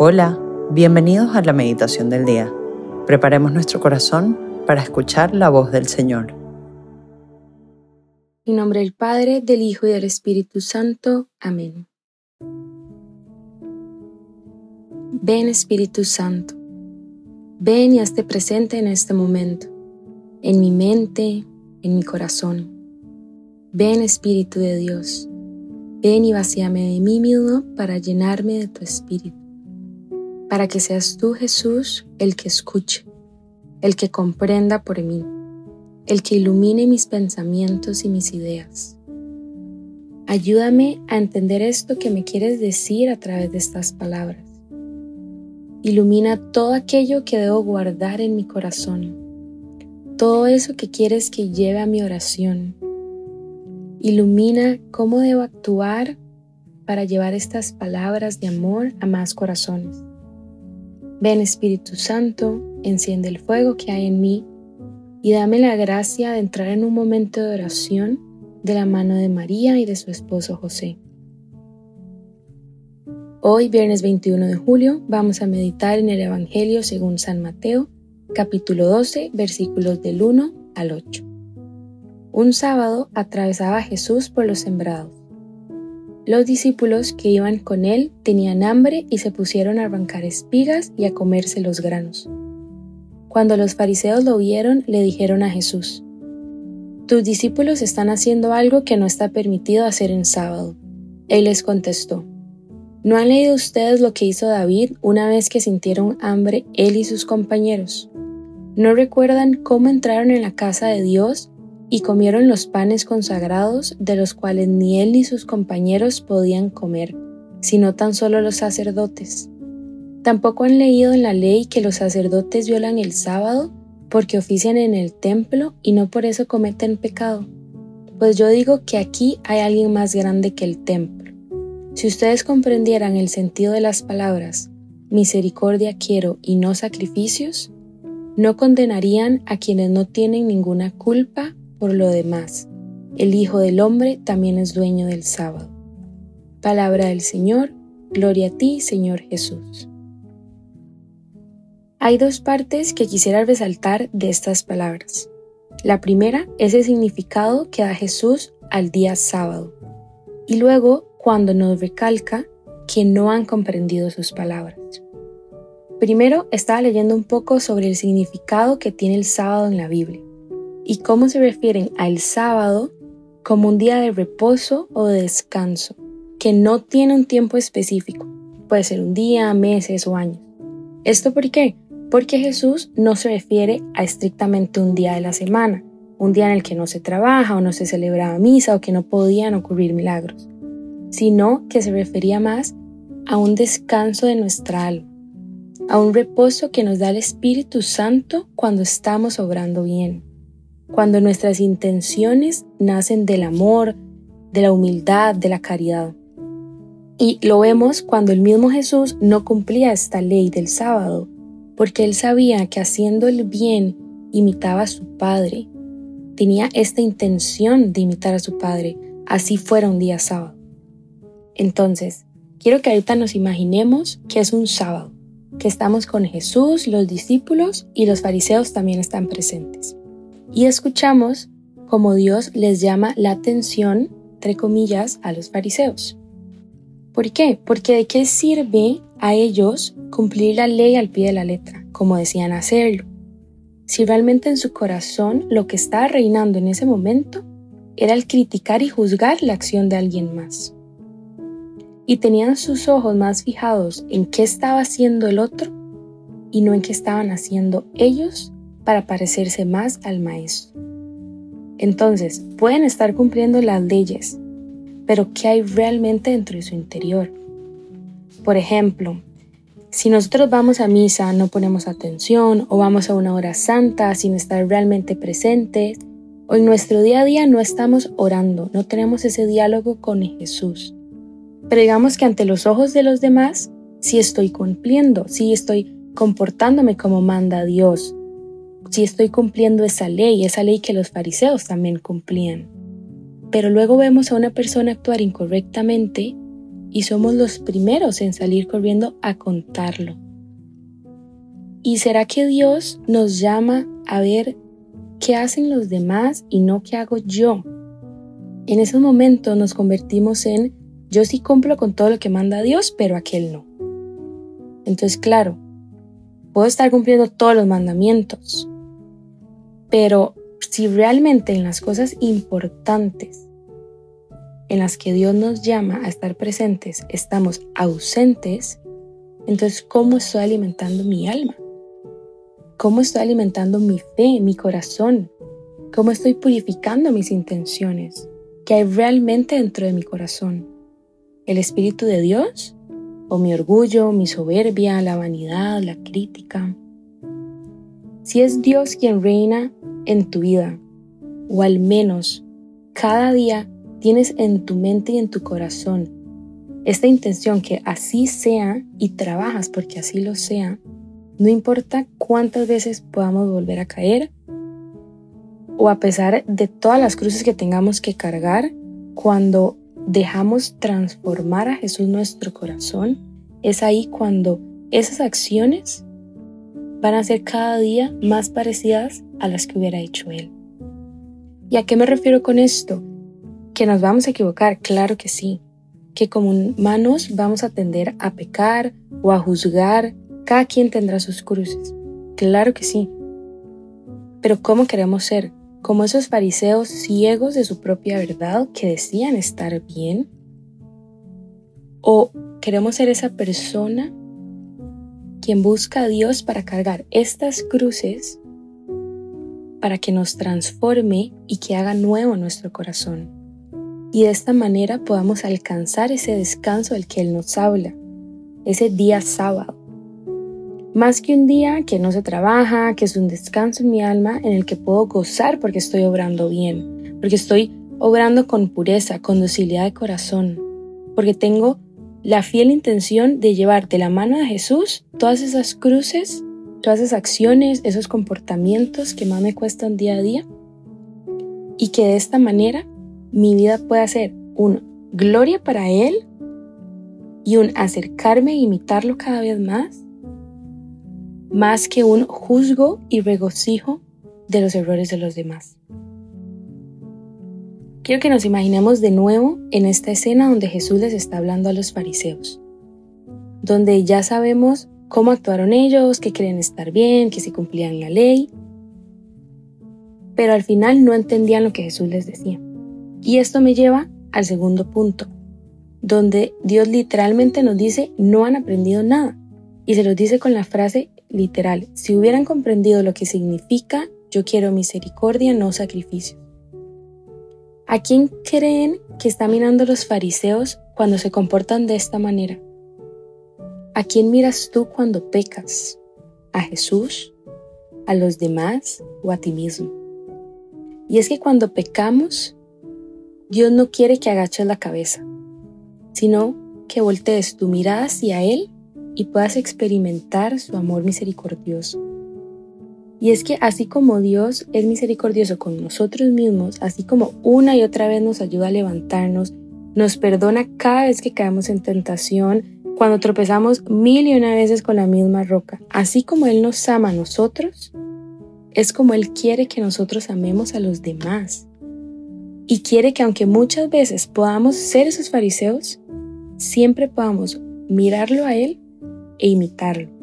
Hola, bienvenidos a la meditación del día. Preparemos nuestro corazón para escuchar la voz del Señor. En nombre del Padre, del Hijo y del Espíritu Santo. Amén. Ven Espíritu Santo, ven y hazte presente en este momento, en mi mente, en mi corazón. Ven Espíritu de Dios, ven y vacíame de mí mismo para llenarme de tu Espíritu para que seas tú, Jesús, el que escuche, el que comprenda por mí, el que ilumine mis pensamientos y mis ideas. Ayúdame a entender esto que me quieres decir a través de estas palabras. Ilumina todo aquello que debo guardar en mi corazón, todo eso que quieres que lleve a mi oración. Ilumina cómo debo actuar para llevar estas palabras de amor a más corazones. Ven Espíritu Santo, enciende el fuego que hay en mí y dame la gracia de entrar en un momento de oración de la mano de María y de su esposo José. Hoy, viernes 21 de julio, vamos a meditar en el Evangelio según San Mateo, capítulo 12, versículos del 1 al 8. Un sábado atravesaba Jesús por los sembrados. Los discípulos que iban con él tenían hambre y se pusieron a arrancar espigas y a comerse los granos. Cuando los fariseos lo vieron, le dijeron a Jesús, Tus discípulos están haciendo algo que no está permitido hacer en sábado. Él les contestó, ¿No han leído ustedes lo que hizo David una vez que sintieron hambre él y sus compañeros? ¿No recuerdan cómo entraron en la casa de Dios y comieron los panes consagrados de los cuales ni él ni sus compañeros podían comer, sino tan solo los sacerdotes. Tampoco han leído en la ley que los sacerdotes violan el sábado porque ofician en el templo y no por eso cometen pecado. Pues yo digo que aquí hay alguien más grande que el templo. Si ustedes comprendieran el sentido de las palabras, misericordia quiero y no sacrificios, no condenarían a quienes no tienen ninguna culpa por lo demás, el Hijo del Hombre también es dueño del sábado. Palabra del Señor, gloria a ti, Señor Jesús. Hay dos partes que quisiera resaltar de estas palabras. La primera es el significado que da Jesús al día sábado. Y luego cuando nos recalca que no han comprendido sus palabras. Primero estaba leyendo un poco sobre el significado que tiene el sábado en la Biblia y cómo se refieren al sábado como un día de reposo o de descanso, que no tiene un tiempo específico. Puede ser un día, meses o años. ¿Esto por qué? Porque Jesús no se refiere a estrictamente un día de la semana, un día en el que no se trabaja o no se celebraba misa o que no podían ocurrir milagros, sino que se refería más a un descanso de nuestra alma, a un reposo que nos da el Espíritu Santo cuando estamos obrando bien cuando nuestras intenciones nacen del amor, de la humildad, de la caridad. Y lo vemos cuando el mismo Jesús no cumplía esta ley del sábado, porque él sabía que haciendo el bien imitaba a su Padre. Tenía esta intención de imitar a su Padre, así fuera un día sábado. Entonces, quiero que ahorita nos imaginemos que es un sábado, que estamos con Jesús, los discípulos y los fariseos también están presentes y escuchamos cómo Dios les llama la atención, entre comillas, a los fariseos. ¿Por qué? Porque de qué sirve a ellos cumplir la ley al pie de la letra, como decían hacerlo, si realmente en su corazón lo que estaba reinando en ese momento era el criticar y juzgar la acción de alguien más. Y tenían sus ojos más fijados en qué estaba haciendo el otro y no en qué estaban haciendo ellos para parecerse más al maestro. Entonces, pueden estar cumpliendo las leyes, pero ¿qué hay realmente dentro de su interior? Por ejemplo, si nosotros vamos a misa, no ponemos atención, o vamos a una hora santa sin estar realmente presentes, o en nuestro día a día no estamos orando, no tenemos ese diálogo con Jesús. Pero digamos que ante los ojos de los demás, sí estoy cumpliendo, sí estoy comportándome como manda Dios, si estoy cumpliendo esa ley, esa ley que los fariseos también cumplían. Pero luego vemos a una persona actuar incorrectamente y somos los primeros en salir corriendo a contarlo. ¿Y será que Dios nos llama a ver qué hacen los demás y no qué hago yo? En ese momento nos convertimos en yo sí cumplo con todo lo que manda Dios, pero aquel no. Entonces, claro, puedo estar cumpliendo todos los mandamientos, pero si realmente en las cosas importantes en las que Dios nos llama a estar presentes estamos ausentes, entonces ¿cómo estoy alimentando mi alma? ¿Cómo estoy alimentando mi fe, mi corazón? ¿Cómo estoy purificando mis intenciones? ¿Qué hay realmente dentro de mi corazón? ¿El Espíritu de Dios? ¿O mi orgullo, mi soberbia, la vanidad, la crítica? Si es Dios quien reina en tu vida, o al menos cada día tienes en tu mente y en tu corazón esta intención que así sea y trabajas porque así lo sea, no importa cuántas veces podamos volver a caer o a pesar de todas las cruces que tengamos que cargar, cuando dejamos transformar a Jesús nuestro corazón, es ahí cuando esas acciones van a ser cada día más parecidas a las que hubiera hecho Él. ¿Y a qué me refiero con esto? Que nos vamos a equivocar, claro que sí. Que como humanos vamos a tender a pecar o a juzgar. Cada quien tendrá sus cruces. Claro que sí. Pero ¿cómo queremos ser? Como esos fariseos ciegos de su propia verdad que decían estar bien. ¿O queremos ser esa persona quien busca a Dios para cargar estas cruces para que nos transforme y que haga nuevo nuestro corazón. Y de esta manera podamos alcanzar ese descanso del que Él nos habla, ese día sábado. Más que un día que no se trabaja, que es un descanso en mi alma en el que puedo gozar porque estoy obrando bien, porque estoy obrando con pureza, con docilidad de corazón, porque tengo la fiel intención de llevar de la mano de Jesús todas esas cruces todas esas acciones, esos comportamientos que más me cuestan día a día y que de esta manera mi vida pueda ser un gloria para Él y un acercarme e imitarlo cada vez más, más que un juzgo y regocijo de los errores de los demás. Quiero que nos imaginemos de nuevo en esta escena donde Jesús les está hablando a los fariseos, donde ya sabemos cómo actuaron ellos, que querían estar bien, que si cumplían la ley, pero al final no entendían lo que Jesús les decía. Y esto me lleva al segundo punto, donde Dios literalmente nos dice no han aprendido nada. Y se los dice con la frase literal, si hubieran comprendido lo que significa yo quiero misericordia, no sacrificio. ¿A quién creen que están mirando los fariseos cuando se comportan de esta manera? ¿A quién miras tú cuando pecas? ¿A Jesús? ¿A los demás o a ti mismo? Y es que cuando pecamos, Dios no quiere que agaches la cabeza, sino que voltees tu mirada hacia Él y puedas experimentar su amor misericordioso. Y es que así como Dios es misericordioso con nosotros mismos, así como una y otra vez nos ayuda a levantarnos, nos perdona cada vez que caemos en tentación, cuando tropezamos mil y una veces con la misma roca. Así como Él nos ama a nosotros, es como Él quiere que nosotros amemos a los demás. Y quiere que aunque muchas veces podamos ser esos fariseos, siempre podamos mirarlo a Él e imitarlo.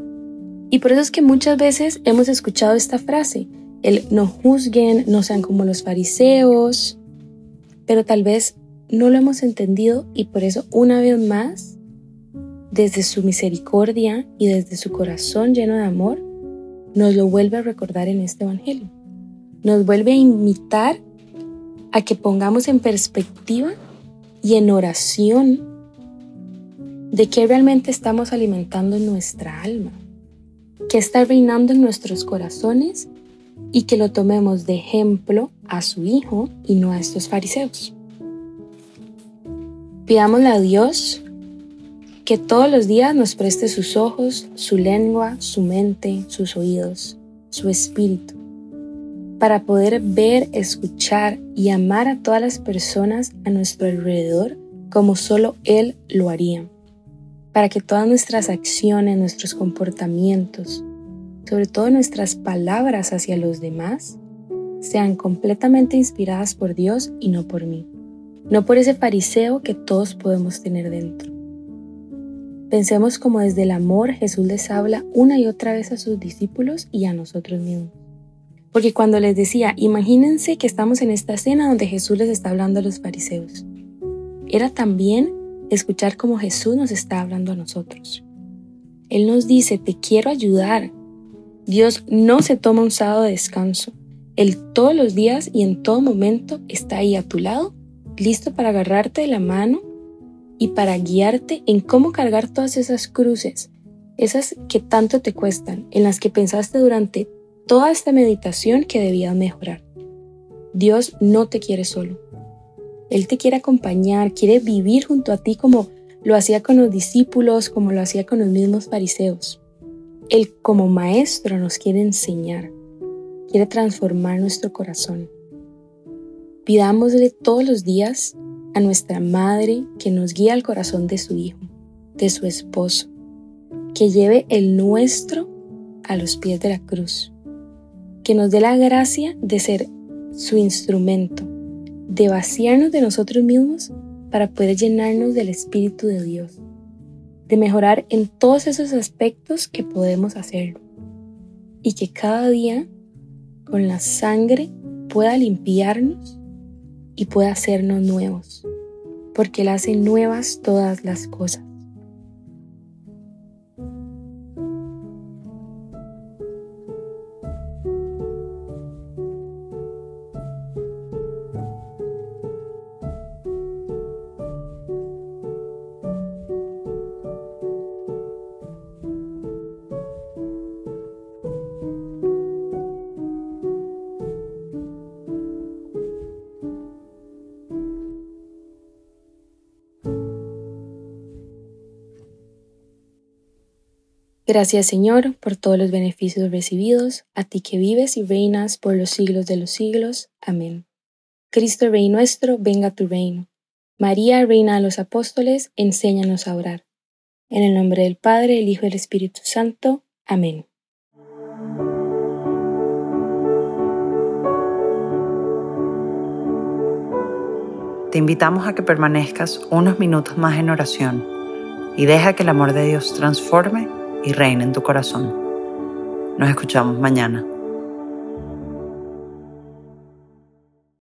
Y por eso es que muchas veces hemos escuchado esta frase, el no juzguen, no sean como los fariseos, pero tal vez no lo hemos entendido y por eso una vez más desde su misericordia y desde su corazón lleno de amor, nos lo vuelve a recordar en este Evangelio. Nos vuelve a invitar a que pongamos en perspectiva y en oración de qué realmente estamos alimentando en nuestra alma, qué está reinando en nuestros corazones y que lo tomemos de ejemplo a su Hijo y no a estos fariseos. Pidámosle a Dios que todos los días nos preste sus ojos, su lengua, su mente, sus oídos, su espíritu, para poder ver, escuchar y amar a todas las personas a nuestro alrededor como solo Él lo haría, para que todas nuestras acciones, nuestros comportamientos, sobre todo nuestras palabras hacia los demás, sean completamente inspiradas por Dios y no por mí, no por ese fariseo que todos podemos tener dentro. Pensemos como desde el amor Jesús les habla una y otra vez a sus discípulos y a nosotros mismos. Porque cuando les decía, imagínense que estamos en esta escena donde Jesús les está hablando a los fariseos, era también escuchar cómo Jesús nos está hablando a nosotros. Él nos dice, te quiero ayudar. Dios no se toma un sábado de descanso. Él todos los días y en todo momento está ahí a tu lado, listo para agarrarte de la mano y para guiarte en cómo cargar todas esas cruces, esas que tanto te cuestan, en las que pensaste durante toda esta meditación que debías mejorar. Dios no te quiere solo. Él te quiere acompañar, quiere vivir junto a ti como lo hacía con los discípulos, como lo hacía con los mismos fariseos. Él como maestro nos quiere enseñar, quiere transformar nuestro corazón. Pidámosle todos los días a nuestra madre que nos guía al corazón de su hijo, de su esposo, que lleve el nuestro a los pies de la cruz, que nos dé la gracia de ser su instrumento, de vaciarnos de nosotros mismos para poder llenarnos del Espíritu de Dios, de mejorar en todos esos aspectos que podemos hacer y que cada día con la sangre pueda limpiarnos y pueda hacernos nuevos, porque Él hace nuevas todas las cosas. Gracias Señor por todos los beneficios recibidos, a ti que vives y reinas por los siglos de los siglos. Amén. Cristo Rey nuestro, venga tu reino. María, Reina de los Apóstoles, enséñanos a orar. En el nombre del Padre, el Hijo y el Espíritu Santo. Amén. Te invitamos a que permanezcas unos minutos más en oración y deja que el amor de Dios transforme y reina en tu corazón. Nos escuchamos mañana.